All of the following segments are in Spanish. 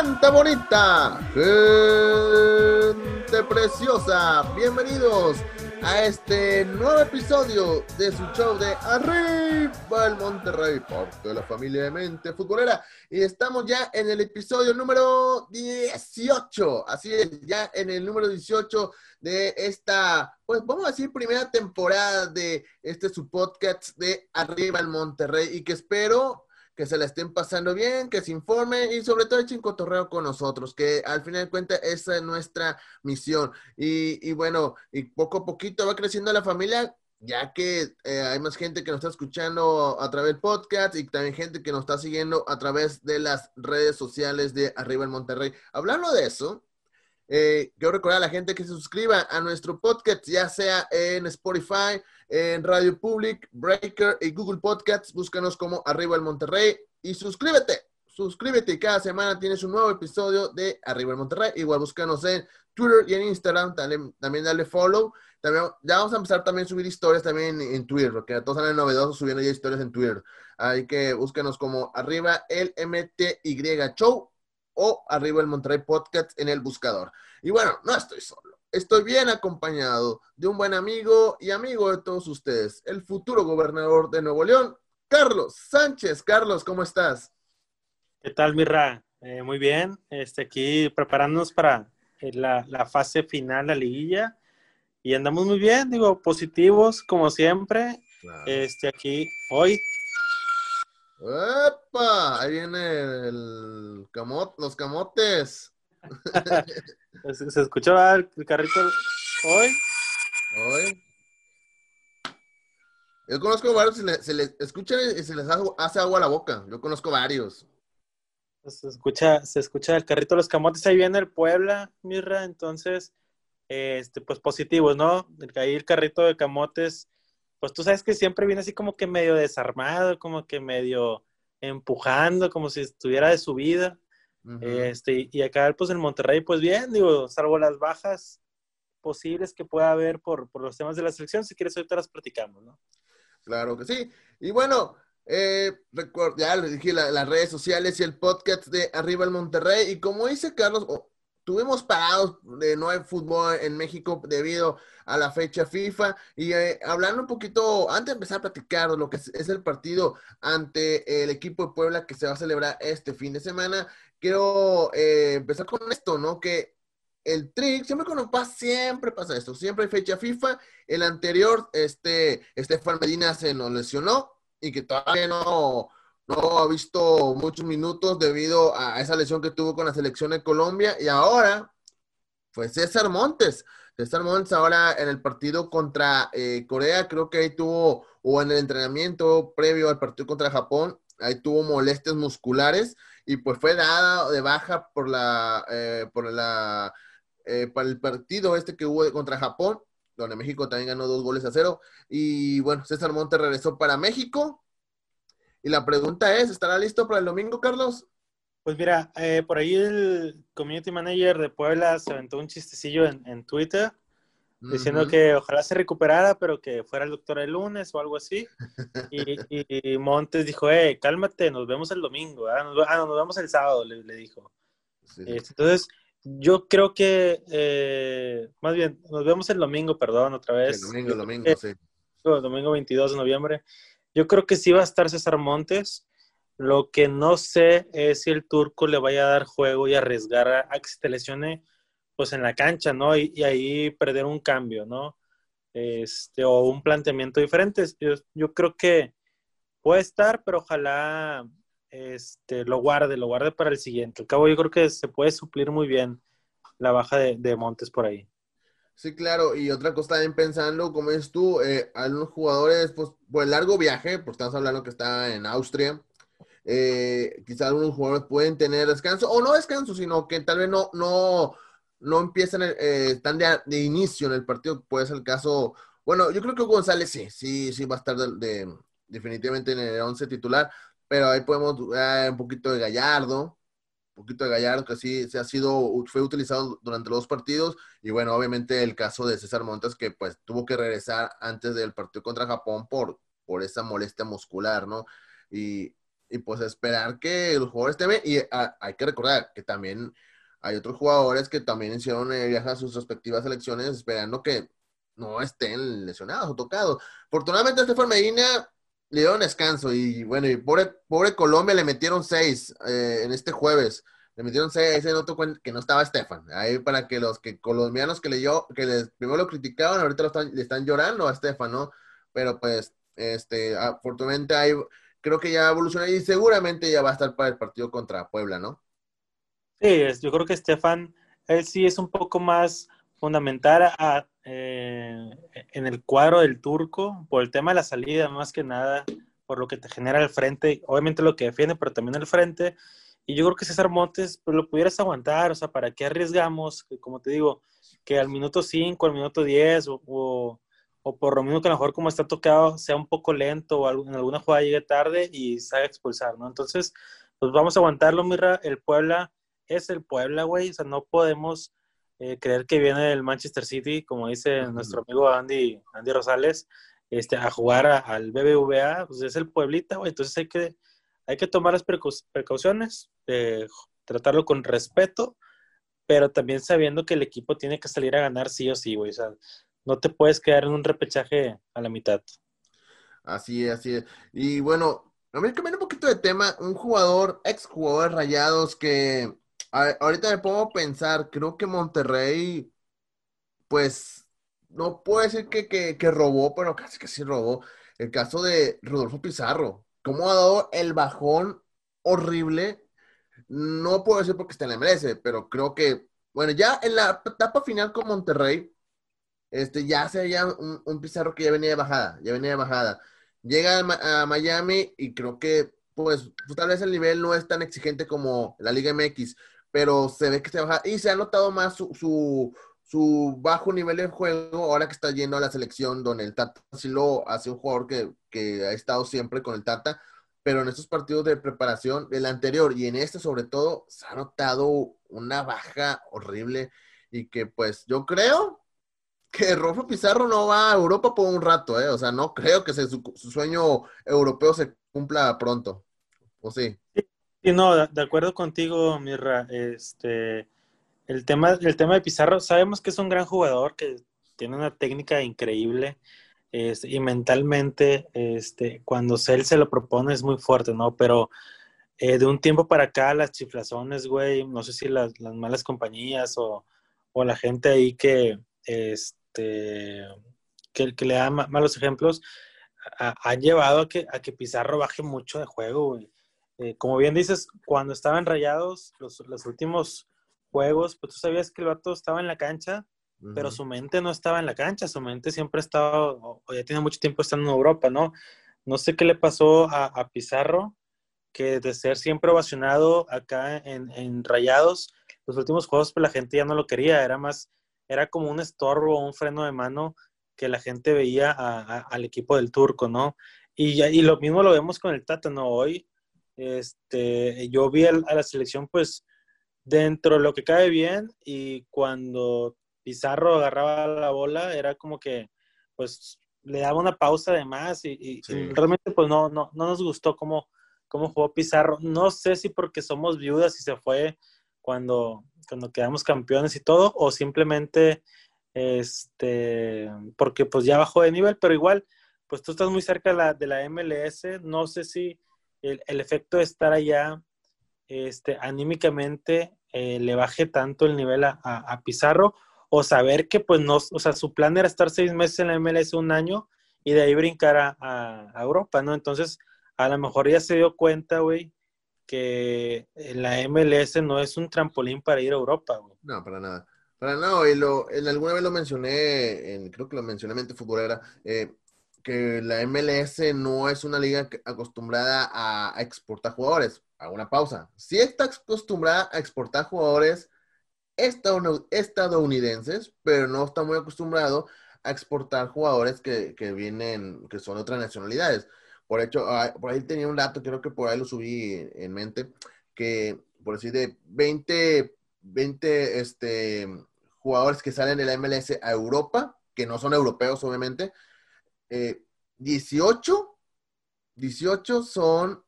Gente bonita, gente preciosa, bienvenidos a este nuevo episodio de su show de Arriba el Monterrey, parte de la familia de mente futbolera. Y estamos ya en el episodio número 18, así es, ya en el número 18 de esta, pues vamos a decir, primera temporada de este su podcast de Arriba el Monterrey y que espero que se la estén pasando bien, que se informen y sobre todo echen cotorreo con nosotros, que al final de cuentas esa es nuestra misión. Y, bueno, y poco a poquito va creciendo la familia, ya que eh, hay más gente que nos está escuchando a través del podcast y también gente que nos está siguiendo a través de las redes sociales de Arriba el Monterrey. Hablando de eso, eh, quiero recordar a la gente que se suscriba a nuestro podcast, ya sea en Spotify, en Radio Public, Breaker y Google Podcasts. Búscanos como Arriba el Monterrey y suscríbete. Suscríbete y cada semana tienes un nuevo episodio de Arriba el Monterrey. Igual búscanos en Twitter y en Instagram. También, dale follow. Ya vamos a empezar también a subir historias también en, Twitter, porque todos salen novedosos subiendo ya historias en Twitter. Hay que búscanos como Arriba el MTY Show o Arriba el Monterrey Podcast en el buscador. Y bueno, no estoy solo. Estoy bien acompañado de un buen amigo y amigo de todos ustedes, el futuro gobernador de Nuevo León, Carlos Sánchez. Carlos, ¿cómo estás? ¿Qué tal, Mirra? Eh, muy bien. Este, aquí preparándonos para eh, la, fase final, la liguilla. Y andamos muy bien, digo, positivos, como siempre. Este, aquí, hoy. ¡Epa! Ahí viene el camot, los camotes. ¿Se escuchaba el carrito hoy? Hoy. Yo conozco varios, se les, se escucha y se les hace agua a la boca. Yo conozco varios. Se escucha, se escucha el carrito de los camotes. Ahí viene el Puebla, Mirra. Entonces, este, pues positivos, ¿no? Ahí el carrito de camotes, pues tú sabes que siempre viene así como que medio desarmado, como que medio empujando, como si estuviera de subida este, y acá, pues en Monterrey, pues bien, digo, salvo las bajas posibles que pueda haber por, por los temas de la selección, si quieres ahorita las platicamos, ¿no? Claro que sí. Y bueno, eh, ya le dije las redes sociales y el podcast de Arriba el Monterrey. Y como dice Carlos, tuvimos parados de no hay fútbol en México debido a la fecha FIFA. Y eh, hablando un poquito, antes de empezar a platicar lo que es, el partido ante el equipo de Puebla que se va a celebrar este fin de semana, quiero eh, empezar con esto, ¿no? Que el trick, siempre cuando pasa, siempre pasa esto, siempre hay fecha FIFA. El anterior, este, Estefan Medina se nos lesionó y que todavía no no ha visto muchos minutos debido a esa lesión que tuvo con la selección de Colombia y ahora fue César Montes. César Montes ahora en el partido contra eh, Corea, creo que ahí tuvo, o en el entrenamiento previo al partido contra Japón, ahí tuvo molestias musculares y pues fue dada de baja por la, eh, por la, eh, para el partido este que hubo contra Japón, donde México también ganó dos goles a cero. Y bueno, César Montes regresó para México y la pregunta es, ¿estará listo para el domingo, Carlos? Pues mira, eh, por ahí el community manager de Puebla se aventó un chistecillo en, Twitter diciendo que ojalá se recuperara, pero que fuera el doctor el lunes o algo así. Y, Montes dijo, eh, cálmate, nos vemos el domingo, ah, nos, vemos el sábado, le, dijo. Este, entonces, yo creo que, eh, más bien, nos vemos el domingo, perdón, otra vez. El domingo, el domingo, sí. El domingo 22 de noviembre. Yo creo que sí va a estar César Montes. Lo que no sé es si el turco le vaya a dar juego y arriesgar a, que se te lesione pues en la cancha, ¿no? Y, ahí perder un cambio, ¿no? Este, o un planteamiento diferente. Yo, creo que puede estar, pero ojalá este, lo guarde, lo guarde para el siguiente. Al cabo, yo creo que se puede suplir muy bien la baja de Montes por ahí. Sí, claro, y otra cosa también pensando, como es tú, eh, algunos jugadores, pues, por el largo viaje, pues estamos hablando que está en Austria, eh, quizás algunos jugadores pueden tener descanso, o no descanso, sino que tal vez no, no, no empiezan, eh, están de, inicio en el partido, puede ser el caso, bueno, yo creo que González sí, sí, sí va a estar de, definitivamente en el 11 titular, pero ahí podemos un poquito de Gallardo, poquito de Gallardo, que sí se ha sido, fue utilizado durante los dos partidos, y bueno, obviamente el caso de César Montes, que pues tuvo que regresar antes del partido contra Japón por, por esa molestia muscular, ¿no? Y y pues esperar que el jugador esté bien. Y ah, hay que recordar que también hay otros jugadores que también hicieron eh, viajes a sus respectivas selecciones esperando que no estén lesionados o tocados. Afortunadamente, Estefan Medina le dieron descanso y bueno, y pobre, pobre Colombia le metieron seis eh, en este jueves. Le metieron seis, en otro que no estaba Estefan. Ahí para que los que colombianos que leyó, que les, primero lo criticaban, ahorita lo están, le están llorando a Estefan, ¿no? Pero pues, este, afortunadamente hay, creo que ya evolucionó y seguramente ya va a estar para el partido contra Puebla, ¿no? Sí, yo creo que Estefan, él sí es un poco más fundamental eh, en el cuadro del turco por el tema de la salida, más que nada, por lo que te genera el frente, obviamente lo que defiende, pero también el frente. Y yo creo que César Montes, pues lo pudieras aguantar, o sea, ¿para qué arriesgamos? Como te digo, que al minuto 5, al minuto 10, o, o, por lo mismo que a lo mejor como está tocado, sea un poco lento, o en alguna jugada llegue tarde y se haga expulsar, ¿no? Entonces, pues vamos a aguantarlo, Mirra. El Puebla es el Puebla, güey. O sea, no podemos eh, creer que viene del Manchester City, como dice nuestro amigo Andy, Andy Rosales, este, a jugar al BBVA. Pues es el Pueblita, güey. Entonces hay que, hay que tomar las precauciones, tratarlo con respeto, pero también sabiendo que el equipo tiene que salir a ganar sí o sí, güey. O sea, no te puedes quedar en un repechaje a la mitad. Así es, así es. Y bueno, a mí cambiando un poquito de tema, un jugador, ex jugador de Rayados que ahorita me a pensar, creo que Monterrey, pues, no puedo decir que, que, robó, pero casi que sí robó. El caso de Rodolfo Pizarro, cómo ha dado el bajón horrible. No puedo decir porque está en la MLS, pero creo que, bueno, ya en la etapa final con Monterrey, este, ya se veía un, Pizarro que ya venía de bajada, ya venía de bajada. Llega a Miami y creo que, pues, tal vez el nivel no es tan exigente como la Liga MX, pero se ve que se baja y se ha notado más su, su, bajo nivel de juego ahora que está yendo a la selección donde el Tata sí lo hace un jugador que, que ha estado siempre con el Tata, pero en estos partidos de preparación del anterior y en este sobre todo se ha notado una baja horrible y que pues yo creo que Rolfo Pizarro no va a Europa por un rato, ¿eh? o sea, no creo que su sueño europeo se cumpla pronto, ¿o sí? Sí, no, de acuerdo contigo, Mirra. Este, el tema, el tema de Pizarro, sabemos que es un gran jugador, que tiene una técnica increíble este, y mentalmente, este, cuando él se lo propone es muy fuerte, ¿no? Pero eh, de un tiempo para acá, las chiflazones, güey, no sé si las, malas compañías o, la gente ahí que, este, que, que le da malos ejemplos, han llevado a que, a que Pizarro baje mucho de juego, güey. Eh, como bien dices, cuando estaban rayados los, los, últimos juegos, pues tú sabías que el vato estaba en la cancha, pero su mente no estaba en la cancha, su mente siempre estaba, o, ya tiene mucho tiempo estando en Europa, ¿no? No sé qué le pasó a, Pizarro, que de ser siempre ovacionado acá en, en, Rayados, los últimos juegos pues la gente ya no lo quería, era más, era como un estorbo, un freno de mano que la gente veía al equipo del turco, ¿no? Y, y lo mismo lo vemos con el Tata, ¿no? Hoy este, yo vi a la selección pues dentro de lo que cae bien y cuando Pizarro agarraba la bola era como que pues le daba una pausa de más y, realmente pues no, no, no nos gustó cómo, cómo jugó Pizarro. No sé si porque somos viudas y se fue cuando, cuando quedamos campeones y todo o simplemente este, porque pues ya bajó de nivel, pero igual pues tú estás muy cerca de la, de la MLS, no sé si el, efecto de estar allá este, anímicamente eh, le baje tanto el nivel a, Pizarro o saber que pues no, o sea, su plan era estar seis meses en la MLS un año y de ahí brincar a, Europa, ¿no? Entonces, a lo mejor ya se dio cuenta, güey, que la MLS no es un trampolín para ir a Europa, güey. No, para nada. Para nada, y lo, en alguna vez lo mencioné, en, creo que lo mencioné en Mente Futbolera, eh, que la MLS no es una liga acostumbrada a, exportar jugadores. A una pausa. Si está acostumbrada a exportar jugadores estadounidenses, pero no está muy acostumbrado a exportar jugadores que, vienen, que son de otras nacionalidades. Por hecho, por ahí tenía un dato, creo que por ahí lo subí en mente, que por decir de 20, 20 este, jugadores que salen de la MLS a Europa, que no son europeos obviamente, 18, eh, 18 son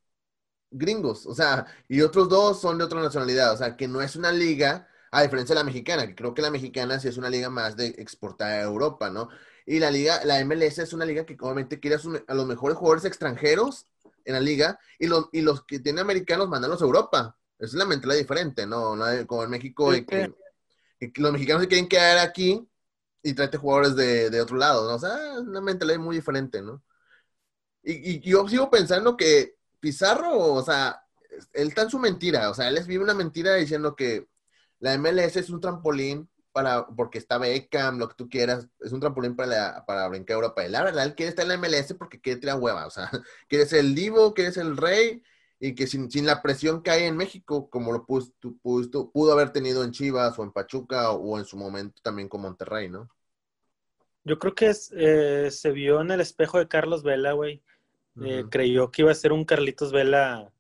gringos, o sea, y otros dos son de otra nacionalidad, o sea, que no es una liga, a diferencia de la mexicana, que creo que la mexicana sí es una liga más de exportar a Europa, ¿no? Y la liga, la MLS es una liga que obviamente quiere a, los mejores jugadores extranjeros en la liga y los, y los que tienen americanos mandarlos a Europa. Esa es la mentalidad diferente, ¿no? Como en México, que, los mexicanos se quieren quedar aquí y traerte jugadores de, de otro lado, ¿no? O sea, una mentalidad muy diferente, ¿no? Y, y, yo sigo pensando que Pizarro, o sea, él está en su mentira, o sea, él les vive una mentira diciendo que la MLS es un trampolín para, porque está Beckham, lo que tú quieras, es un trampolín para, para brincar Europa. Y la verdad, él quiere estar en la MLS porque quiere tirar hueva, o sea, quiere ser el divo, quiere ser el rey, y que sin, sin la presión que hay en México, como lo pudo, pudo, pudo haber tenido en Chivas o en Pachuca o, en su momento también con Monterrey, ¿no? Yo creo que eh, se vio en el espejo de Carlos Vela, güey. Eh, creyó que iba a ser un Carlitos Vela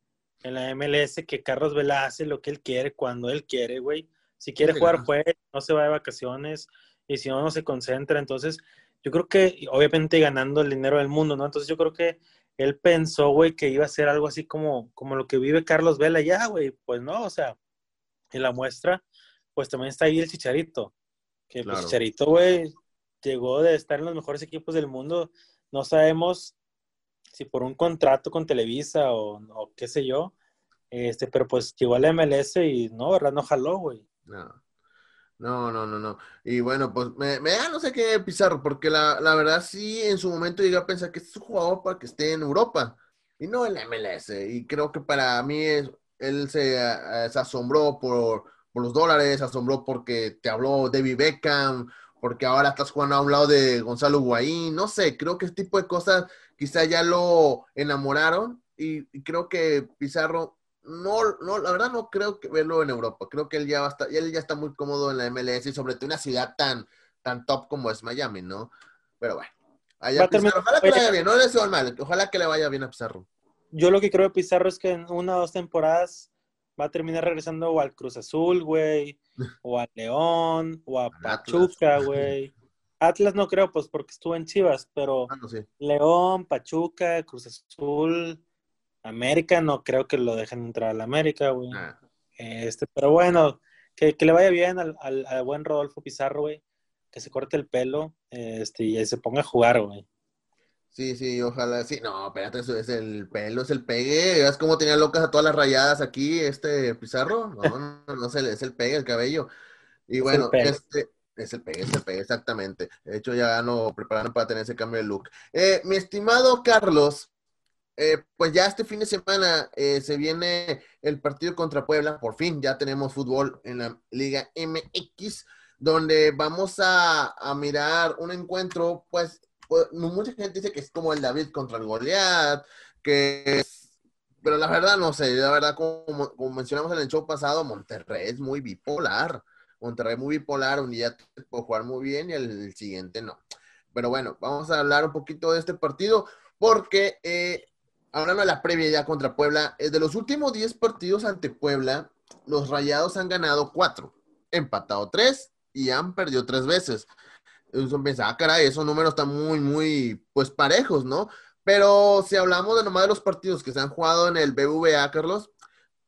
en la MLS, que Carlos Vela hace lo que él quiere cuando él quiere, güey. Si quiere jugar, juega, no se va de vacaciones, y si no, no se concentra. Entonces, yo creo que, obviamente, ganando el dinero del mundo, ¿no? Entonces, yo creo que él pensó, güey, que iba a ser algo así como, como lo que vive Carlos Vela ya, güey. Pues no, o sea, en la muestra, pues también está ahí el Chicharito. Que el Chicharito, güey, llegó de estar en los mejores equipos del mundo. No sabemos si por un contrato con Televisa o, qué sé yo, este, pero pues llegó a la MLS y no, ¿verdad? No jaló, güey. No. No, no, no, no. Y bueno, pues me, me da no sé qué Pizarro, porque la, verdad sí en su momento llegué a pensar que este es un jugador para que esté en Europa y no en la MLS. Y creo que para mí es, él se, se asombró por, por, los dólares, se asombró porque te habló David Beckham, porque ahora estás jugando a un lado de Gonzalo Guaín, no sé, creo que este tipo de cosas quizá ya lo enamoraron y, creo que Pizarro no, no, la verdad no creo que verlo en Europa, creo que él ya va a estar, él ya está muy cómodo en la MLS y sobre todo una ciudad tan, tan top como es Miami, ¿no? Pero bueno, allá Pizarro, ojalá que le vaya bien, no le deseo mal, ojalá que le vaya bien a Pizarro. Yo lo que creo de Pizarro es que en una o dos temporadas va a terminar regresando o al Cruz Azul, güey, o a León, o a Pachuca, güey. Atlas no creo, pues porque estuvo en Chivas, pero ah, León, Pachuca, Cruz Azul, América, no creo que lo dejen entrar a la América, güey. Ah. Este, pero bueno, que, le vaya bien al, buen Rodolfo Pizarro, güey. Que se corte el pelo este, y se ponga a jugar, güey. Sí, sí, ojalá, sí, no, espérate, eso es el pelo, es el pegue, ¿ves cómo tenía locas a todas las rayadas aquí, este Pizarro? No, no, no, no, es el pegue, el cabello. Y bueno, este, es el pegue, es el pegue, exactamente. De hecho, ya no prepararon para tener ese cambio de look. Eh, mi estimado Carlos, eh, pues ya este fin de semana eh, se viene el partido contra Puebla. Por fin ya tenemos fútbol en la Liga MX, donde vamos a, mirar un encuentro, pues, pues, mucha gente dice que es como el David contra el Goliat, que pero la verdad no sé, la verdad como, mencionamos en el show pasado, Monterrey es muy bipolar. Monterrey muy bipolar, un día puede jugar muy bien y el, siguiente no. Pero bueno, vamos a hablar un poquito de este partido porque eh, hablando de la previa ya contra Puebla, de los últimos 10 partidos ante Puebla, los Rayados han ganado 4, empatado 3 y han perdido 3 veces. Eso piensa, ah, caray, esos números están muy, muy, pues parejos, ¿no? Pero si hablamos de nomás de los partidos que se han jugado en el BVA, Carlos,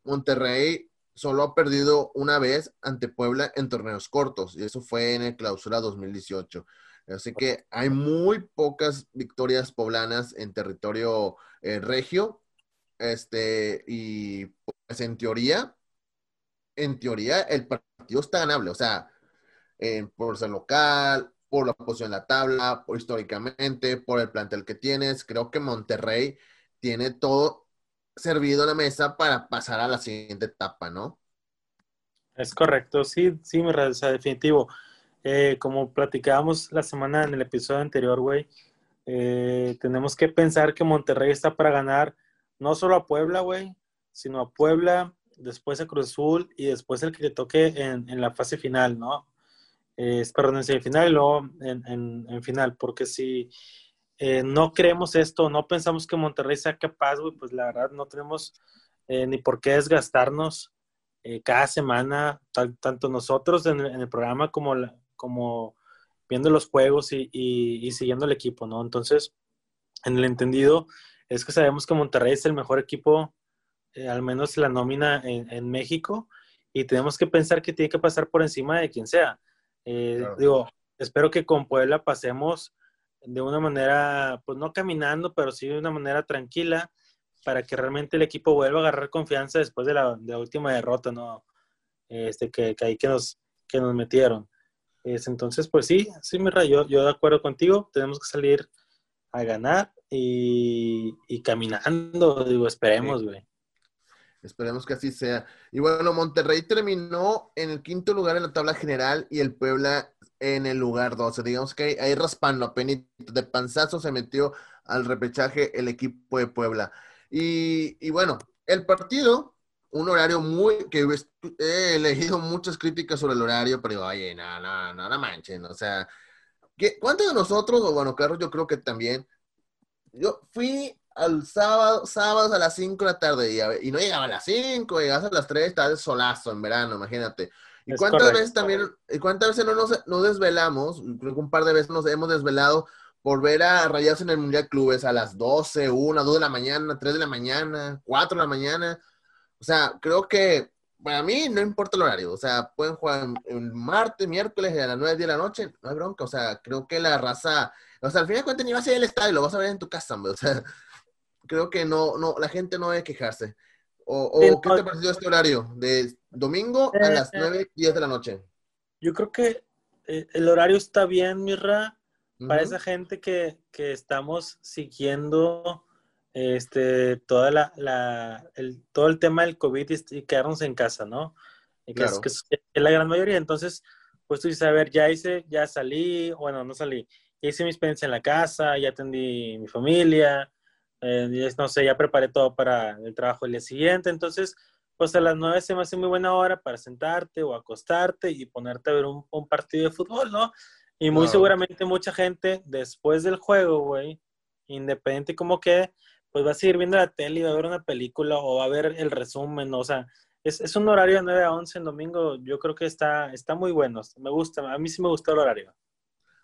Monterrey solo ha perdido una vez ante Puebla en torneos cortos, y eso fue en el clausura 2018. Así que hay muy pocas victorias poblanas en territorio eh, regio. Este, y pues en teoría, en teoría, el partido está ganable. O sea, por ser local, por la posición en la tabla, por históricamente, por el plantel que tienes. Creo que Monterrey tiene todo servido la mesa para pasar a la siguiente etapa, ¿no? Es correcto, sí, sí, me o definitivo. Eh, como platicábamos la semana en el episodio anterior, güey, eh, tenemos que pensar que Monterrey está para ganar no solo a Puebla, güey, sino a Puebla, después a Cruz Azul y después el que le toque en, en la fase final, ¿no? Es, perdón, en semifinal y luego en, en, en final, porque si eh, no creemos esto, no pensamos que Monterrey sea capaz, güey, pues la verdad no tenemos eh, ni por qué desgastarnos eh, cada semana, tanto nosotros en el, programa como, como viendo los juegos y, siguiendo el equipo, ¿no? Entonces, en el entendido, es que sabemos que Monterrey es el mejor equipo eh, al menos la nómina en, México, y tenemos que pensar que tiene que pasar por encima de quien sea. Eh, digo, espero que con Puebla pasemos de una manera, pues no caminando, pero sí de una manera tranquila, para que realmente el equipo vuelva a agarrar confianza después de la, última derrota, ¿no? Este, que, que ahí que nos, que nos metieron. Es, entonces, pues sí, sí, Mirra, yo, yo de acuerdo contigo, tenemos que salir a ganar y, caminando, digo, esperemos, güey. Esperemos que así sea. Y bueno, Monterrey terminó en el quinto lugar en la tabla general y el Puebla en el lugar 12. Digamos que ahí, raspando, apenas de panzazo se metió al repechaje el equipo de Puebla. Y, bueno, el partido, un horario muy, que he elegido muchas críticas sobre el horario, pero oye, no, no, no, no manchen, o sea, ¿cuántos de nosotros, o bueno, Carlos, yo creo que también, yo fui al sábado, sábados a las 5 de la tarde y, no llegaba a las 5, llegabas a las 3, estaba de solazo en verano, imagínate. ¿Y cuántas veces también, y cuántas veces no nos, desvelamos? Creo que un par de veces nos hemos desvelado por ver a Rayados en el Mundial Clubes a las 12, 1, 2 de la mañana, 3 de la mañana, 4 de la mañana. O sea, creo que para mí no importa el horario. O sea, pueden jugar el martes, miércoles a las 9, 10 de la noche, no hay bronca. O sea, creo que la raza, o sea, al final de cuentas ni vas a ir al estadio, lo vas a ver en tu casa, O sea, creo que no, no, la gente no debe quejarse. ¿O, qué te pareció este horario? De domingo a las 9, 10 de la noche. Yo creo que eh, el horario está bien, Mirra, para esa gente que, estamos siguiendo este, toda la, el, todo el tema del COVID y, quedarnos en casa, ¿no? que, es, la gran mayoría. Entonces, pues tú dices, a ver, ya hice, ya salí, bueno, no salí, hice mi experiencia en la casa, ya atendí mi familia, eh, no sé, ya preparé todo para el trabajo el día siguiente. Entonces, pues a las nueve se me hace muy buena hora para sentarte o acostarte y ponerte a ver un, un partido de fútbol, ¿no? Y muy seguramente mucha gente después del juego, güey, independiente como que, pues va a seguir viendo la tele y va a ver una película o va a ver el resumen, o sea, es, es, un horario de 9 a 11 en domingo, yo creo que está, está muy bueno, me gusta, a mí sí me gustó el horario.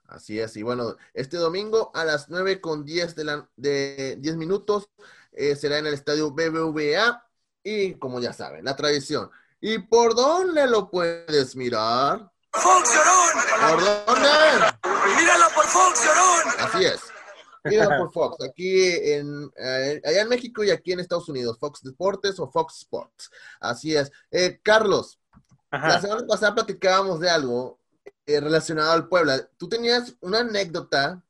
Así es, y bueno, este domingo a las 9 con 10 de, la, de 10 minutos eh, será en el estadio BBVA y como ya saben, la tradición. ¿Y por dónde lo puedes mirar? Fox ¿Por dónde? Míralo por Fox Así es. Míralo por Fox, aquí en, eh, allá en México y aquí en Estados Unidos, Fox Deportes o Fox Sports. Así es. Eh, Carlos, la semana pasada platicábamos de algo eh, relacionado al Puebla. Tú tenías una anécdota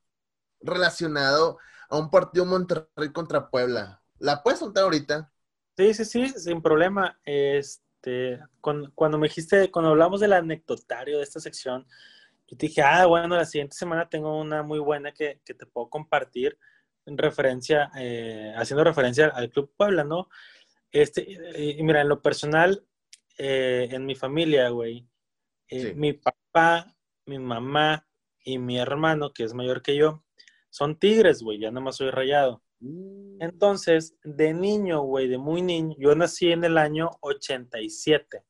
relacionado a un partido Monterrey contra Puebla. ¿La puedes contar ahorita? Sí, sí, sí, sin problema. Este este, cuando, me dijiste, cuando hablamos del anecdotario de esta sección, yo te dije, ah, bueno, la siguiente semana tengo una muy buena que, te puedo compartir en referencia, eh, haciendo referencia al Club Puebla, ¿no? Este, y, mira, en lo personal, eh, en mi familia, güey, eh, mi papá, mi mamá y mi hermano, que es mayor que yo, son tigres, güey, ya más soy rayado. Mm. Entonces, de niño, güey, de muy niño, yo nací en el año 87.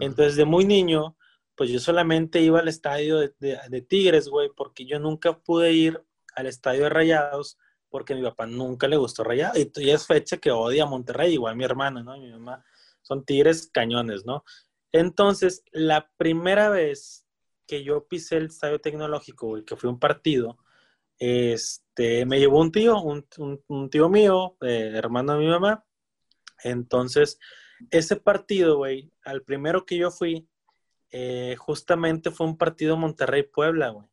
Entonces, de muy niño, pues yo solamente iba al estadio de, Tigres, güey, porque yo nunca pude ir al estadio de Rayados porque a mi papá nunca le gustó Rayados. Y, es fecha que odia a Monterrey, igual mi hermano, ¿no? Mi mamá son Tigres cañones, ¿no? Entonces, la primera vez que yo pisé el estadio tecnológico, güey, que fue un partido, este, me llevó un tío, un, tío mío, eh, hermano de mi mamá. Entonces, ese partido, güey, al primero que yo fui, eh, justamente fue un partido Monterrey-Puebla, güey.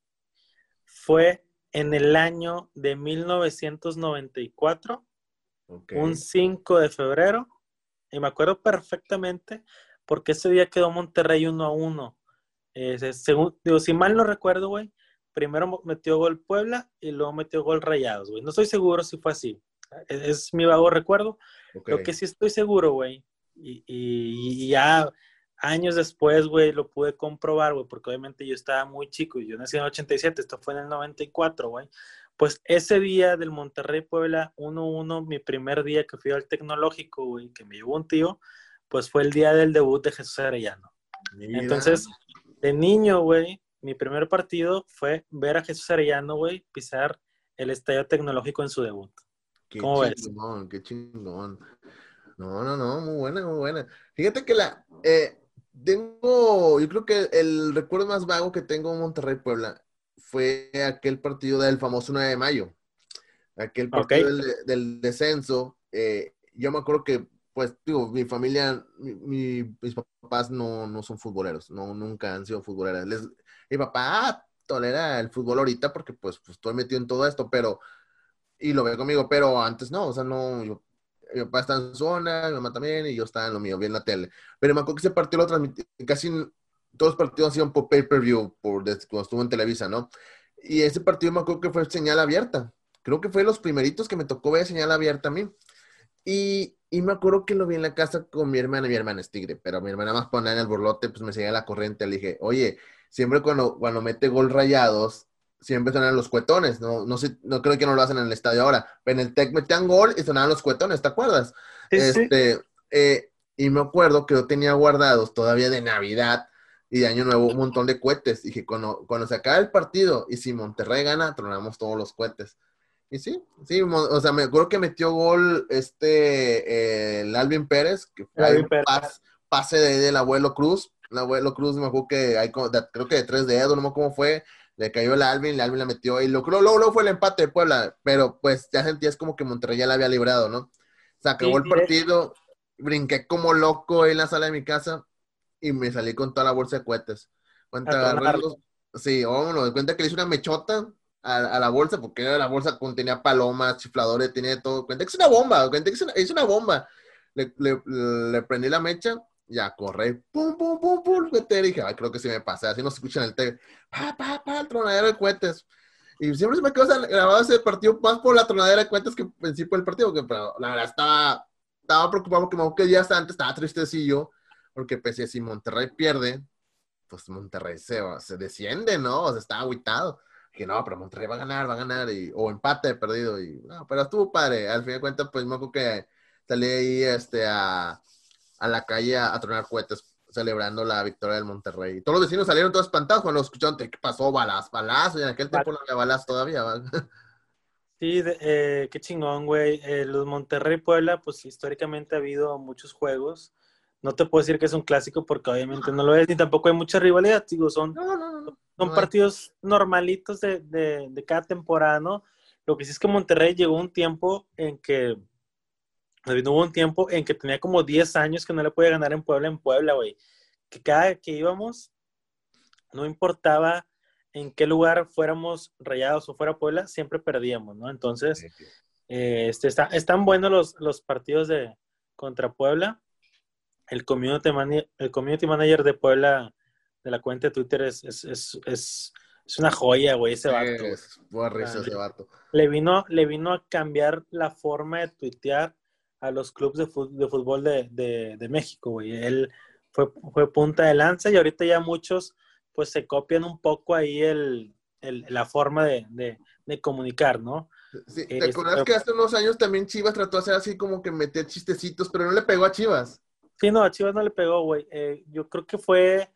Fue en el año de 1994, un 5 de febrero, y me acuerdo perfectamente porque ese día quedó Monterrey 1 a 1. según, digo, si mal no recuerdo, güey, primero metió gol Puebla y luego metió gol Rayados, güey. No estoy seguro si fue así. Es, mi vago recuerdo. Lo que sí estoy seguro, güey, y, ya años después, güey, lo pude comprobar, güey, porque obviamente yo estaba muy chico y yo nací en el 87, esto fue en el 94, güey. Pues ese día del Monterrey Puebla 1-1, mi primer día que fui al tecnológico, güey, que me llevó un tío, pues fue el día del debut de Jesús Arellano. Entonces, de niño, güey, mi primer partido fue ver a Jesús Arellano, güey, pisar el estadio tecnológico en su debut. Qué ¿Cómo chingón, ves? Qué chingón. No, no, no, muy buena, muy buena. Fíjate que la, eh, tengo, yo creo que el recuerdo más vago que tengo en Monterrey Puebla fue aquel partido del famoso 9 de mayo. Aquel partido del, descenso. Eh, yo me acuerdo que, pues, digo, mi familia, mis papás no, no, son futboleros, no, nunca han sido futboleros. Les, mi papá ah, tolera el fútbol ahorita porque, pues, pues, estoy metido en todo esto, pero, y lo ve conmigo, pero antes no, o sea, no, yo, mi papá está en zona, mi mamá también, y yo estaba en lo mío, vi en la tele. Pero me acuerdo que ese partido lo transmití, casi todos los partidos han sido por pay-per-view, por, cuando estuvo en Televisa, ¿no? Y ese partido me acuerdo que fue señal abierta. Creo que fue los primeritos que me tocó ver señal abierta a mí. Y, y, me acuerdo que lo vi en la casa con mi hermana, mi hermana es tigre, pero mi hermana más ponía en el borlote, pues me seguía la corriente. Le dije, oye, siempre cuando, cuando mete gol rayados, siempre sonan los cuetones, no, no, sé, no creo que no lo hacen en el estadio ahora, pero en el TEC metían gol y sonaban los cuetones, ¿te acuerdas? este, eh, y me acuerdo que yo tenía guardados todavía de Navidad y de Año Nuevo un montón de cohetes. Dije, cuando, cuando se acaba el partido y si Monterrey gana, tronamos todos los cohetes. Y sí, sí, o sea, me acuerdo que metió gol este, eh, el Alvin Pérez, que fue un pase de, del abuelo Cruz. El abuelo Cruz, me acuerdo que hay, creo que de tres dedos, no sé cómo fue, le cayó el Alvin, el Alvin la metió y luego, luego, fue el empate de Puebla, pero pues ya sentías como que Monterrey ya la había librado, ¿no? Se acabó el partido, brinqué como loco en la sala de mi casa y me salí con toda la bolsa de cohetes. Cuenta, sí, vámonos, cuenta que le hice una mechota a, la bolsa, porque la bolsa contenía palomas, chifladores, tenía todo. Cuenta que es una bomba, cuenta que es una, bomba. Le, le, prendí la mecha ya corre, pum, pum, pum, pum, y dije, ay, creo que sí me pasa, así no se escucha en el TV, pa, pa, pa, el tronadero de cohetes. Y siempre se me quedó grabado ese partido más por la tronadera de cohetes que principio del partido, que pero la verdad estaba, estaba preocupado porque que días antes estaba tristecillo, porque a si Monterrey pierde, pues Monterrey se, se desciende, ¿no? O sea, estaba aguitado. Que no, pero Monterrey va a ganar, va a ganar, y, o empate perdido, y no, pero estuvo padre. Al fin de cuentas, pues me acuerdo que salí ahí este, a, a la calle a, tronar cohetes celebrando la victoria del Monterrey. Todos los vecinos salieron todos espantados cuando escucharon que pasó balas, balas, y en aquel tiempo no había balas todavía. Sí, eh, qué chingón, güey. Eh, los Monterrey Puebla, pues históricamente ha habido muchos juegos. No te puedo decir que es un clásico porque obviamente no lo es, ni tampoco hay mucha rivalidad, digo, son, son partidos normalitos de, de, de cada temporada, ¿no? Lo que sí es que Monterrey llegó un tiempo en que hubo un tiempo en que tenía como 10 años que no le podía ganar en Puebla, en Puebla, güey. Que cada que íbamos, no importaba en qué lugar fuéramos rayados o fuera Puebla, siempre perdíamos, ¿no? Entonces, eh, este, está, están buenos los, los partidos de contra Puebla. El community, manager, el community manager de Puebla, de la cuenta de Twitter, es, es, es, es, es una joya, güey, ese vato. Es, ese vato. Le vino, le vino a cambiar la forma de tuitear a los clubes de, fútbol de, México, güey. Él fue, fue, punta de lanza y ahorita ya muchos pues se copian un poco ahí el, la forma de, comunicar, ¿no? Sí, ¿Te acuerdas que hace unos años también Chivas trató de hacer así como que meter chistecitos, pero no le pegó a Chivas? Sí, no, a Chivas no le pegó, güey. Eh, yo creo que fue,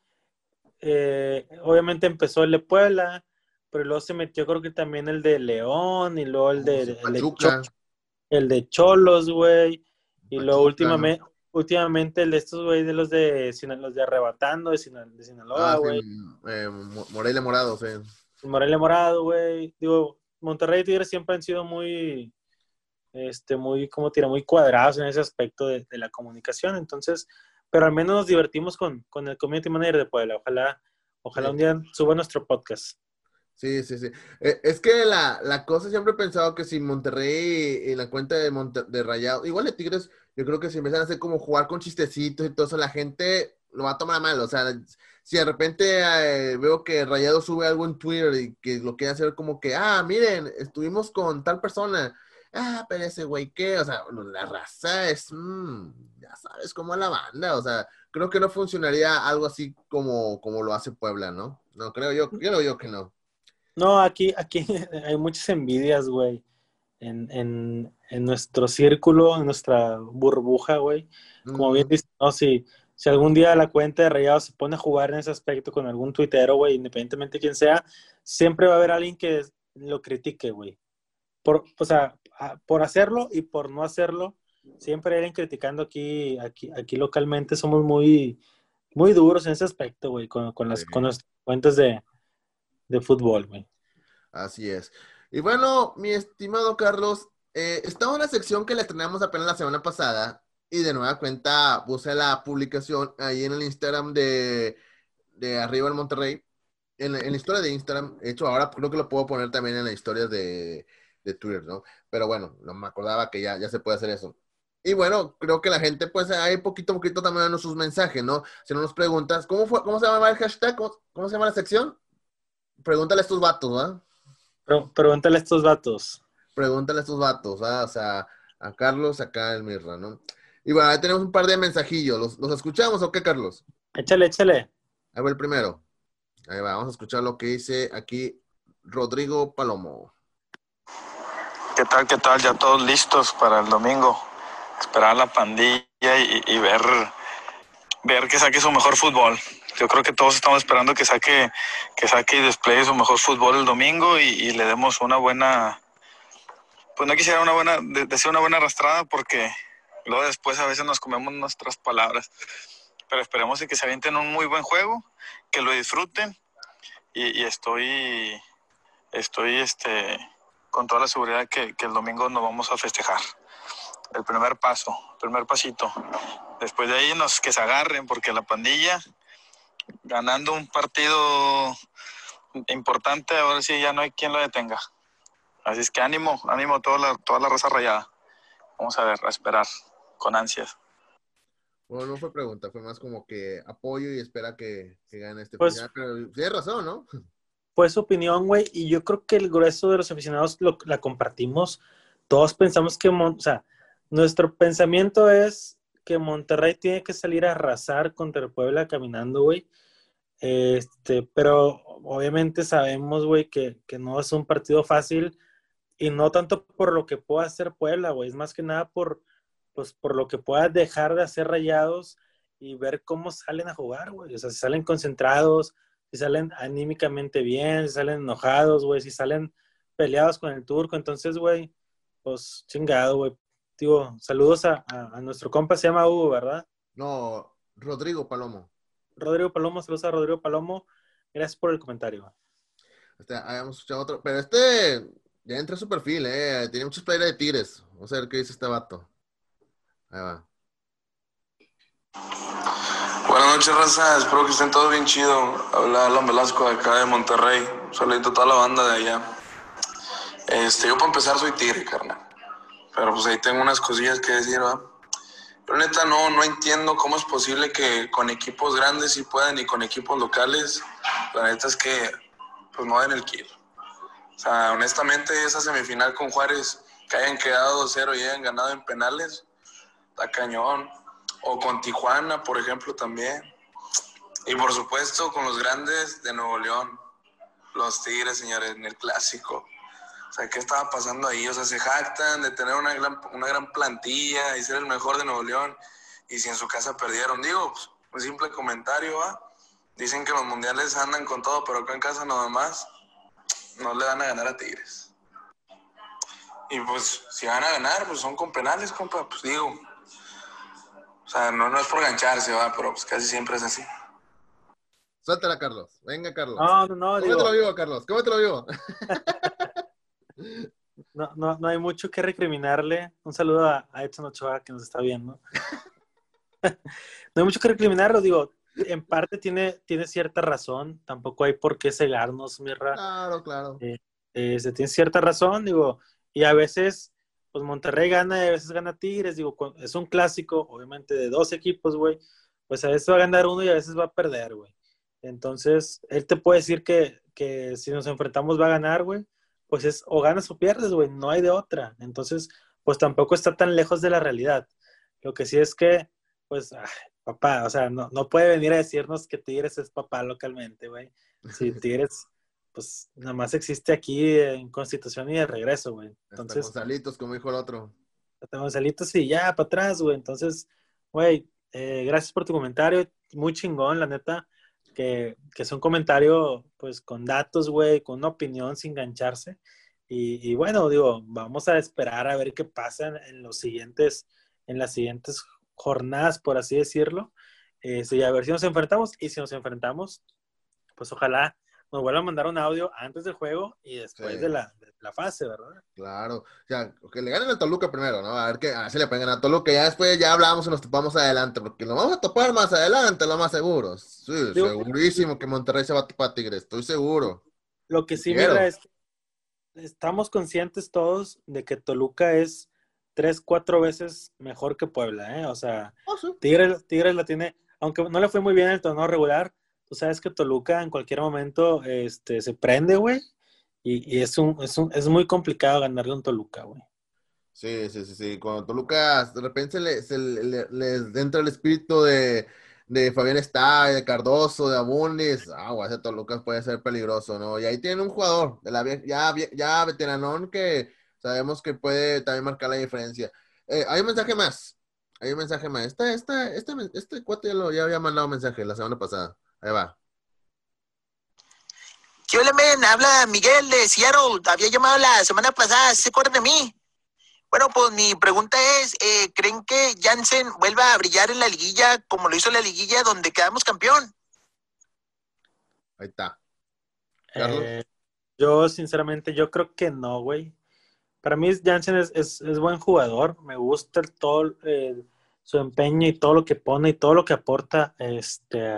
eh, obviamente empezó el de Puebla, pero luego se metió creo que también el de León y luego el de, el de el de Cholos, güey. Y luego últimamente, últimamente el de estos, güey, de los de, los de Arrebatando, de, Sinaloa, ah, güey. eh, Morelia Morado, sí. Morelia Morado, güey. Digo, Monterrey y Tigres siempre han sido muy, este, muy, como tira, muy cuadrados en ese aspecto de, la comunicación. Entonces, pero al menos nos divertimos con, con el community manager de Puebla. Ojalá, ojalá un día suba nuestro podcast. Sí, sí, sí. Eh, es que la, la, cosa siempre he pensado que si Monterrey y la cuenta de, de Rayado, igual de Tigres, yo creo que si empiezan a hacer como jugar con chistecitos y todo eso, la gente lo va a tomar mal. O sea, si de repente eh, veo que Rayado sube algo en Twitter y que lo quiere hacer como que, ah, miren, estuvimos con tal persona. Ah, pero ese güey, ¿qué? O sea, la raza es, mmm, ya sabes cómo la banda. O sea, creo que no funcionaría algo así como, como lo hace Puebla, ¿no? No, creo yo, yo lo digo que no. No, aquí, aquí hay muchas envidias, güey. En, en, en, nuestro círculo, en nuestra burbuja, güey. Como bien dices, no, si, si algún día la cuenta de Rayados se pone a jugar en ese aspecto con algún tuitero, güey, independientemente de quién sea, siempre va a haber alguien que lo critique, güey. Por, o sea, por hacerlo y por no hacerlo, siempre eran criticando aquí, aquí, aquí localmente, somos muy, muy duros en ese aspecto, güey, con, con, las, con las cuentas de, de fútbol, güey. Así es. Y bueno, mi estimado Carlos, eh, en la sección que le estrenamos apenas la semana pasada y de nueva cuenta puse la publicación ahí en el Instagram de, de Arriba el Monterrey, en, en, la historia de Instagram. De hecho, ahora creo que lo puedo poner también en las historias de, de Twitter, ¿no? Pero bueno, no me acordaba que ya, ya se puede hacer eso. Y bueno, creo que la gente, pues, hay poquito a poquito también dando sus mensajes, ¿no? Si no nos preguntas, ¿cómo, fue, cómo se llama el hashtag? ¿Cómo, cómo se llama la sección? Pregúntale a estos vatos, ¿va? pregúntale a estos vatos. Pregúntale a estos vatos, ¿va? O sea, a Carlos, acá el Mirra, ¿no? Y bueno, ahí tenemos un par de mensajillos. ¿Los, ¿Los, escuchamos o qué, Carlos? Échale, échale. Ahí va el primero. Ahí va, vamos a escuchar lo que dice aquí Rodrigo Palomo. ¿Qué tal, qué tal? Ya todos listos para el domingo. Esperar a la pandilla y, y ver, ver que saque su mejor fútbol. Yo creo que todos estamos esperando que saque, que saque y despliegue su mejor fútbol el domingo y, y le demos una buena, pues no quisiera una buena, decir una buena arrastrada porque Luego después a veces nos comemos nuestras palabras. Pero esperemos que se avienten un muy buen juego, que lo disfruten. Y, y estoy, estoy este, con toda la seguridad que, que, el domingo nos vamos a festejar. El primer paso, el primer pasito. Después de ahí nos que se agarren, porque la pandilla, ganando un partido importante, ahora sí ya no hay quien lo detenga. Así es que ánimo, ánimo a toda la, toda la raza rayada. Vamos a ver, a esperar con ansias. Bueno, no fue pregunta, fue más como que apoyo y espera que, que gane este pues, final, pero tienes razón, ¿no? Fue su opinión, güey, y yo creo que el grueso de los aficionados lo, la compartimos. Todos pensamos que, o sea, nuestro pensamiento es que Monterrey tiene que salir a arrasar contra el Puebla caminando, güey. Este, pero obviamente sabemos, güey, que, que no es un partido fácil y no tanto por lo que pueda hacer Puebla, güey, es más que nada por, pues por lo que pueda dejar de hacer rayados y ver cómo salen a jugar, güey. O sea, si salen concentrados, si salen anímicamente bien, si salen enojados, güey, si salen peleados con el turco. Entonces, güey, pues chingado, güey. Digo, saludos a, a, a, nuestro compa, se llama Hugo, ¿verdad? No, Rodrigo Palomo. Rodrigo Palomo, saludos a Rodrigo Palomo. Gracias por el comentario. Este, habíamos escuchado otro, pero este ya entra a su perfil, ¿eh? Tiene muchos players de Tigres. Vamos a ver qué dice este vato. Ahí va. Buenas noches, raza. Espero que estén todos bien chido. Habla Alan Velasco de acá de Monterrey. Saludito a toda la banda de allá. Este, yo para empezar soy tigre, carnal. Pero pues ahí tengo unas cosillas que decir, ¿va? Pero neta no, no entiendo cómo es posible que con equipos grandes sí puedan y con equipos locales, la neta es que pues no den el kill. O sea, honestamente esa semifinal con Juárez, que hayan quedado 2-0 y hayan ganado en penales, está cañón. O con Tijuana, por ejemplo, también. Y por supuesto con los grandes de Nuevo León, los Tigres, señores, en el clásico. O sea, ¿qué estaba pasando ahí? O sea, se jactan de tener una gran, una gran plantilla y ser el mejor de Nuevo León. Y si en su casa perdieron, digo, pues, un simple comentario, ¿va? Dicen que los mundiales andan con todo, pero acá en casa nada más no le van a ganar a Tigres. Y pues, si van a ganar, pues son con penales, compa, pues digo, o sea, no, no es por gancharse, va, pero pues casi siempre es así. Suéltala, Carlos. Venga, Carlos. No, no, no. ¿Cómo digo... te lo vivo, Carlos? ¿Cómo te lo vivo? no, no, no hay mucho que recriminarle. Un saludo a, a Edson Ochoa que nos está viendo. no hay mucho que recriminarlo, digo, en parte tiene, tiene cierta razón. Tampoco hay por qué cegarnos, Mirra. Claro, claro. Eh, eh, se tiene cierta razón, digo, y a veces pues Monterrey gana y a veces gana Tigres, digo, es un clásico, obviamente, de dos equipos, güey, pues a veces va a ganar uno y a veces va a perder, güey. Entonces, él te puede decir que, que si nos enfrentamos va a ganar, güey, pues es o ganas o pierdes, güey, no hay de otra. Entonces, pues tampoco está tan lejos de la realidad. Lo que sí es que, pues, ay, papá, o sea, no, no puede venir a decirnos que Tigres es papá localmente, güey. Si Tigres pues nada más existe aquí en Constitución y de regreso, güey. Entonces, hasta Gonzalitos, como dijo el otro. Hasta Gonzalitos y ya, para atrás, güey. Entonces, güey, eh, gracias por tu comentario. Muy chingón, la neta. Que, que es un comentario, pues, con datos, güey, con una opinión sin engancharse. Y, bueno, digo, vamos a esperar a ver qué pasa en, los siguientes en las siguientes jornadas, por así decirlo. Este, y a ver si nos enfrentamos. Y si nos enfrentamos, pues ojalá nos vuelva a mandar un audio antes del juego y después de, la, fase, ¿verdad? Claro, o sea, que le ganen a Toluca primero, ¿no? A ver que a si le pegan a Toluca, ya después ya hablamos y nos topamos adelante, porque nos vamos a topar más adelante, lo más seguro. Sí, segurísimo que Monterrey se va a topar a Tigres, estoy seguro. Lo que sí, mira, es que estamos conscientes todos de que Toluca es tres, cuatro veces mejor que Puebla, ¿eh? O sea, ah, Tigres, Tigres la tiene, aunque no le fue muy bien el torneo regular, tú sabes que Toluca en cualquier momento este, se prende, güey. Y, es, un, es, un, es muy complicado ganarle a un Toluca, güey. Sí, sí, sí, sí. Cuando Toluca de repente le, se le, entra el espíritu de, de Fabián Está, de Cardoso, de Abundis, ah, güey, ese Toluca puede ser peligroso, ¿no? Y ahí tiene un jugador de la ya, ya veteranón que sabemos que puede también marcar la diferencia. Eh, hay un mensaje más. Hay un mensaje más. Este, este, este, este cuate ya, lo, ya había mandado mensaje la semana pasada. Ahí va. ¿Qué hola, men? Habla Miguel de Seattle. Había llamado la semana pasada. ¿Se acuerdan de mí? Bueno, pues mi pregunta es, eh, ¿creen que Jansen vuelva a brillar en la liguilla como lo hizo en la liguilla donde quedamos campeón? Ahí está. Eh, yo, sinceramente, yo creo que no, güey. Para mí, Jansen es, es, buen jugador. Me gusta el, todo eh, su empeño y todo lo que pone y todo lo que aporta este,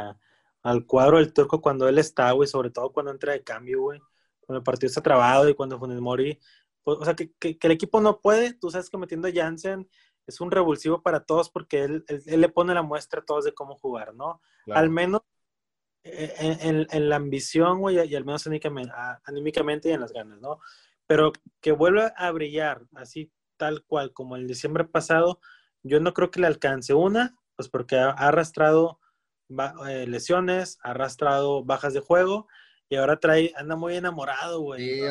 al cuadro del turco cuando él está, güey, sobre todo cuando entra de cambio, güey. Cuando el partido está trabado y cuando Funes Mori, pues, o sea, que, el equipo no puede, tú sabes que metiendo a Jansen es un revulsivo para todos porque él, le pone la muestra a todos de cómo jugar, ¿no? Al menos eh, en, la ambición, güey, y al menos anímicamente y en las ganas, ¿no? Pero que vuelva a brillar así tal cual como el diciembre pasado, yo no creo que le alcance una, pues porque ha arrastrado lesiones, ha arrastrado bajas de juego y ahora trae, anda muy enamorado, güey. Sí,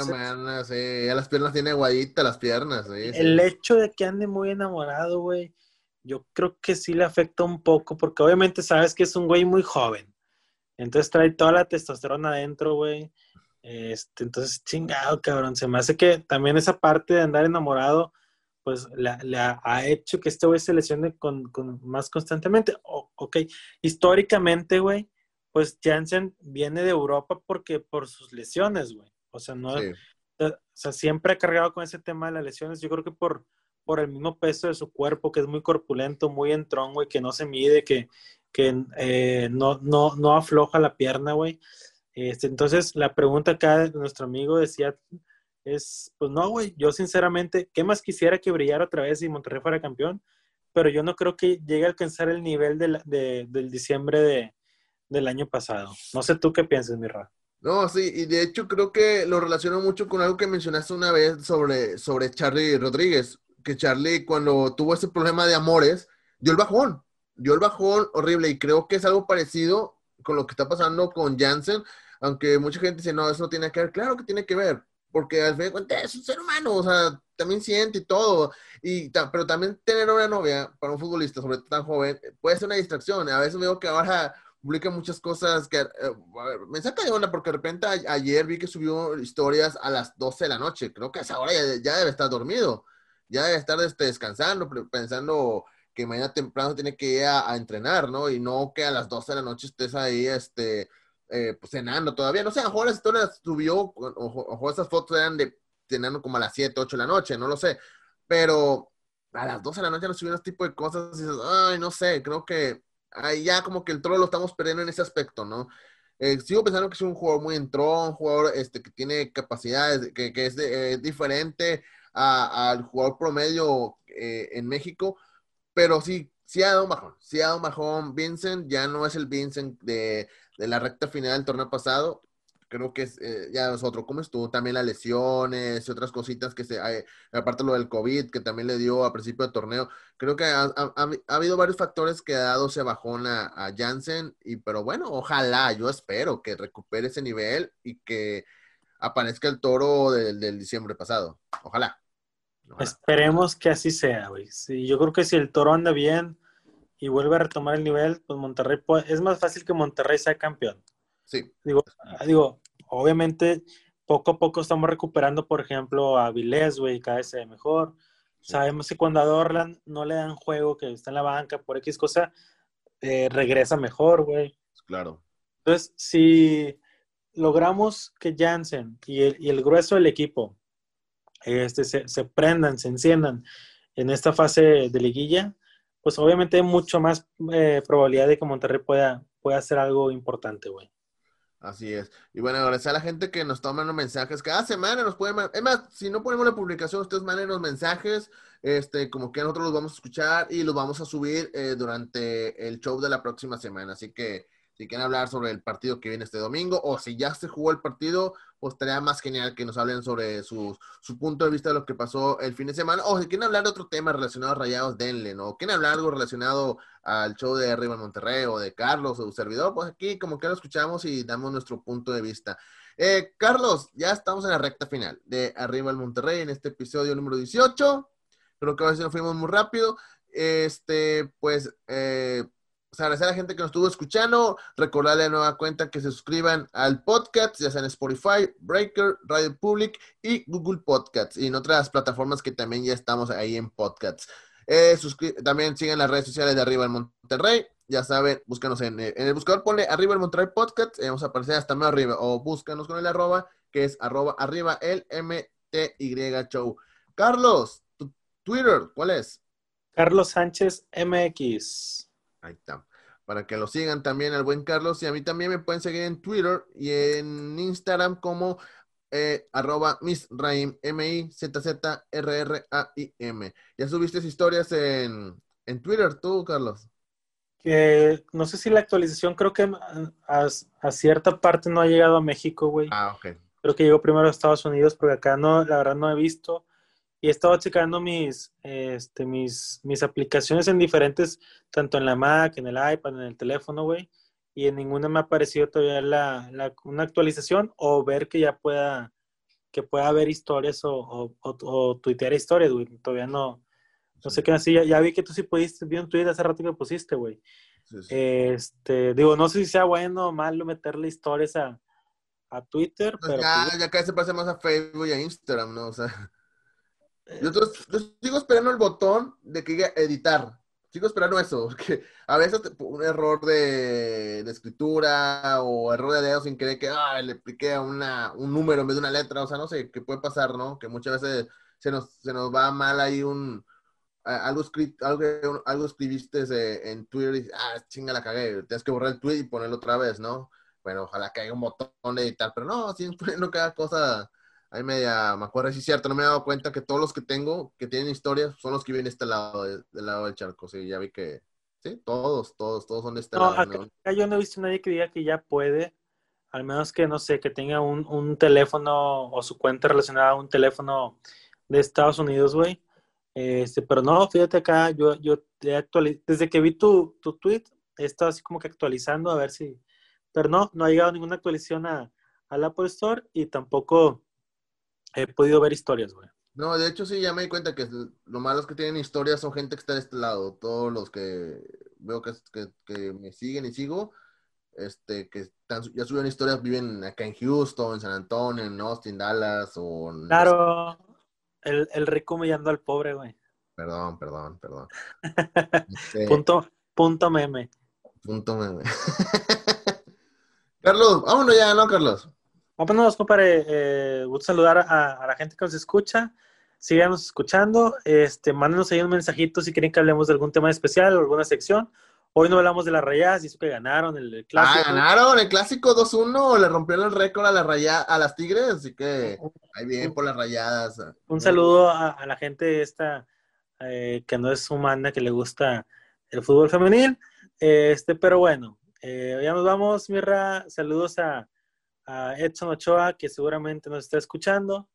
sí, ya las piernas tiene guayita las piernas, El hecho de que ande muy enamorado, güey, yo creo que sí le afecta un poco, porque obviamente sabes que es un güey muy joven. Entonces trae toda la testosterona adentro, güey. Este, entonces, chingado, cabrón. Se me hace que también esa parte de andar enamorado pues le ha hecho que este güey se lesione con, más constantemente. Ok, históricamente, güey, pues Jansen viene de Europa porque por sus lesiones, güey. O sea, no, o sea, siempre ha cargado con ese tema de las lesiones. Yo creo que por, por el mismo peso de su cuerpo, que es muy corpulento, muy entrón, güey, que no se mide, que, que eh, no, no, no afloja la pierna, güey. Este, entonces, la pregunta acá de nuestro amigo decía, es, pues no, güey, yo sinceramente, ¿qué más quisiera que brillara otra vez y Monterrey fuera campeón? Pero yo no creo que llegue a alcanzar el nivel de, del diciembre de, del año pasado. No sé tú qué piensas, Mirra. No, sí, y de hecho creo que lo relaciono mucho con algo que mencionaste una vez sobre, sobre Charlie Rodríguez, que Charlie cuando tuvo ese problema de amores, dio el bajón, dio el bajón horrible y creo que es algo parecido con lo que está pasando con Jansen, aunque mucha gente dice, no, eso no tiene que ver, claro que tiene que ver, porque al fin de cuentas es un ser humano, o sea, también siente y todo, y, pero también tener una novia para un futbolista, sobre todo tan joven, puede ser una distracción. A veces veo que ahora publica muchas cosas que eh, me saca de onda porque de repente ayer vi que subió historias a las 12 de la noche, creo que a esa hora ya, debe estar dormido, ya debe estar este, descansando, pensando que mañana temprano tiene que ir a, a, entrenar, ¿no? Y no que a las 12 de la noche estés ahí, este, eh, pues, cenando todavía. No sé, a lo mejor las historias subió, o, esas fotos eran de cenando como a las 7, 8 de la noche, no lo sé. Pero a las 12 de la noche no subieron este tipo de cosas y dices, ay, no sé, creo que ahí ya como que el troll lo estamos perdiendo en ese aspecto, ¿no? Eh, sigo pensando que es un jugador muy entrón, un jugador este, que tiene capacidades, que, que es eh, diferente al jugador promedio en México, pero sí, sí ha dado un bajón, sí ha dado un bajón. Vincent ya no es el Vincent de, de la recta final del torneo pasado. Creo que es, eh, ya es otro. ¿Cómo estuvo? También las lesiones y otras cositas que se. Hay, aparte lo del COVID, que también le dio a principio de torneo. Creo que ha, habido varios factores que ha dado ese bajón a, a Jansen. Y, pero bueno, ojalá, yo espero que recupere ese nivel y que aparezca el toro del, del diciembre pasado. Ojalá. Esperemos que así sea, güey. Sí, yo creo que si el toro anda bien y vuelve a retomar el nivel, pues Monterrey es más fácil que Monterrey sea campeón. Sí. Digo, digo, obviamente poco a poco estamos recuperando, por ejemplo, a Vilés, güey, cada vez se ve mejor. Sabemos que cuando a Dorlan no le dan juego, que está en la banca por X cosa, eh, regresa mejor, güey. Claro. Entonces, si logramos que Jansen y el, y el grueso del equipo este, se, se, prendan, se enciendan en esta fase de liguilla, pues obviamente hay mucho más eh, probabilidad de que Monterrey pueda, pueda hacer algo importante, güey. Así es. Y bueno, agradecer a la gente que nos toma los mensajes. Cada semana nos pueden. Es más, si no ponemos la publicación, ustedes manden los mensajes. Este, como que nosotros los vamos a escuchar y los vamos a subir eh, durante el show de la próxima semana. Así que si quieren hablar sobre el partido que viene este domingo o si ya se jugó el partido, pues estaría más genial que nos hablen sobre su, su punto de vista de lo que pasó el fin de semana. O si quieren hablar de otro tema relacionado a Rayados, denle, ¿no? quieren hablar algo relacionado al show de Arriba Monterrey o de Carlos o su servidor, pues aquí como que lo escuchamos y damos nuestro punto de vista. Eh, Carlos, ya estamos en la recta final de Arriba el Monterrey en este episodio número 18. Creo que a veces nos fuimos muy rápido. Este, pues, eh, agradecer a la gente que nos estuvo escuchando, recordarle a nueva cuenta que se suscriban al podcast, ya sea en Spotify, Breaker, Radio Public y Google Podcasts y en otras plataformas que también ya estamos ahí en podcasts. Eh, también sigan las redes sociales de Arriba el Monterrey, ya saben, búscanos en, el buscador, ponle Arriba el Monterrey Podcast, y vamos a aparecer hasta más arriba, o búscanos con el arroba, que es arroba arriba el MTY Show. Carlos, tu Twitter, ¿cuál es? Carlos Sánchez MX. Ahí está. Para que lo sigan también al buen Carlos. Y a mí también me pueden seguir en Twitter y en Instagram como eh, arroba misraim, M-I-Z-Z-R-R-A-I-M. ¿Ya subiste historias en, en Twitter tú, Carlos? Que no sé si la actualización, creo que a, a cierta parte no ha llegado a México, güey. Ah, ok. Creo que llegó primero a Estados Unidos, porque acá no, la verdad no he visto. Y he estado checando mis, este, mis, mis aplicaciones en diferentes, tanto en la Mac, en el iPad, en el teléfono, güey. Y en ninguna me ha aparecido todavía la, la, una actualización o ver que ya pueda, que pueda haber historias o, o, o, o tuitear historias, güey. Todavía no, no sé qué así. Ya, ya, vi que tú sí pudiste, vi un tweet hace rato que pusiste, güey. Sí, sí. Este, digo, no sé si sea bueno o malo meterle historias a, a Twitter, pues pero. Ya, pues, ya vez se pasa más a Facebook y a Instagram, ¿no? O sea. Yo, yo, sigo esperando el botón de que diga editar. Sigo esperando eso, porque a veces un error de, escritura o error de dedo sin querer que ah, le piqué una, un número en vez de una letra, o sea, no sé, qué puede pasar, ¿no? Que muchas veces se nos, se nos va mal ahí un, algo, escrito, algo, algo escribiste en Twitter y ah, chinga, la cagué, tienes que borrar el tweet y ponerlo otra vez, ¿no? Bueno, ojalá que haya un botón de editar, pero no, siguen poniendo cada cosa ahí media, me acuerdo, sí es cierto, no me he dado cuenta que todos los que tengo que tienen historias son los que viven de este lado, de, del lado del charco, sí, ya vi que, sí, todos, todos, todos son de este no, lado. Acá, ¿no? acá yo no he visto a nadie que diga que ya puede, al menos que, no sé, que tenga un, un teléfono o su cuenta relacionada a un teléfono de Estados Unidos, güey. Este, pero no, fíjate acá, yo, yo he actualizado, desde que vi tu, tu tweet, he estado así como que actualizando a ver si, pero no, no ha llegado ninguna actualización a, al Apple Store y tampoco he podido ver historias, güey. No, de hecho sí, ya me di cuenta que lo malo es que tienen historias son gente que está de este lado. Todos los que veo que, que, que me siguen y sigo, este, que están, ya subieron historias, viven acá en Houston, en San Antonio, en Austin, Dallas o... En... Claro, el, el rico humillando al pobre, güey. Perdón, perdón, perdón. este... punto, punto meme. Punto meme. Carlos, vámonos ya, ¿no, Carlos? Vámonos, compadre. Eh, gusto saludar a, a, la gente que nos escucha. Síganos escuchando. Este, mándenos ahí un mensajito si quieren que hablemos de algún tema especial o alguna sección. Hoy no hablamos de las rayadas, y eso que ganaron el, el clásico. Ah, ganaron el clásico 2-1, le rompieron el récord a, la raya, a las Tigres, así que ahí bien por las rayadas. Un saludo a, a la gente esta eh, que no es humana, que le gusta el fútbol femenil. Este, pero bueno, eh, ya nos vamos, Mirra. Saludos a, a Edson Ochoa, que seguramente nos está escuchando.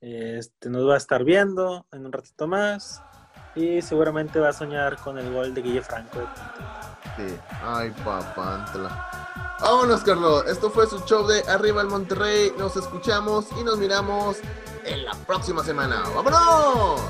Este, nos va a estar viendo en un ratito más. Y seguramente va a soñar con el gol de Guille Franco. Sí. Ay, papántala. Vámonos, Carlos. Esto fue su show de Arriba el Monterrey. Nos escuchamos y nos miramos en la próxima semana. ¡Vámonos!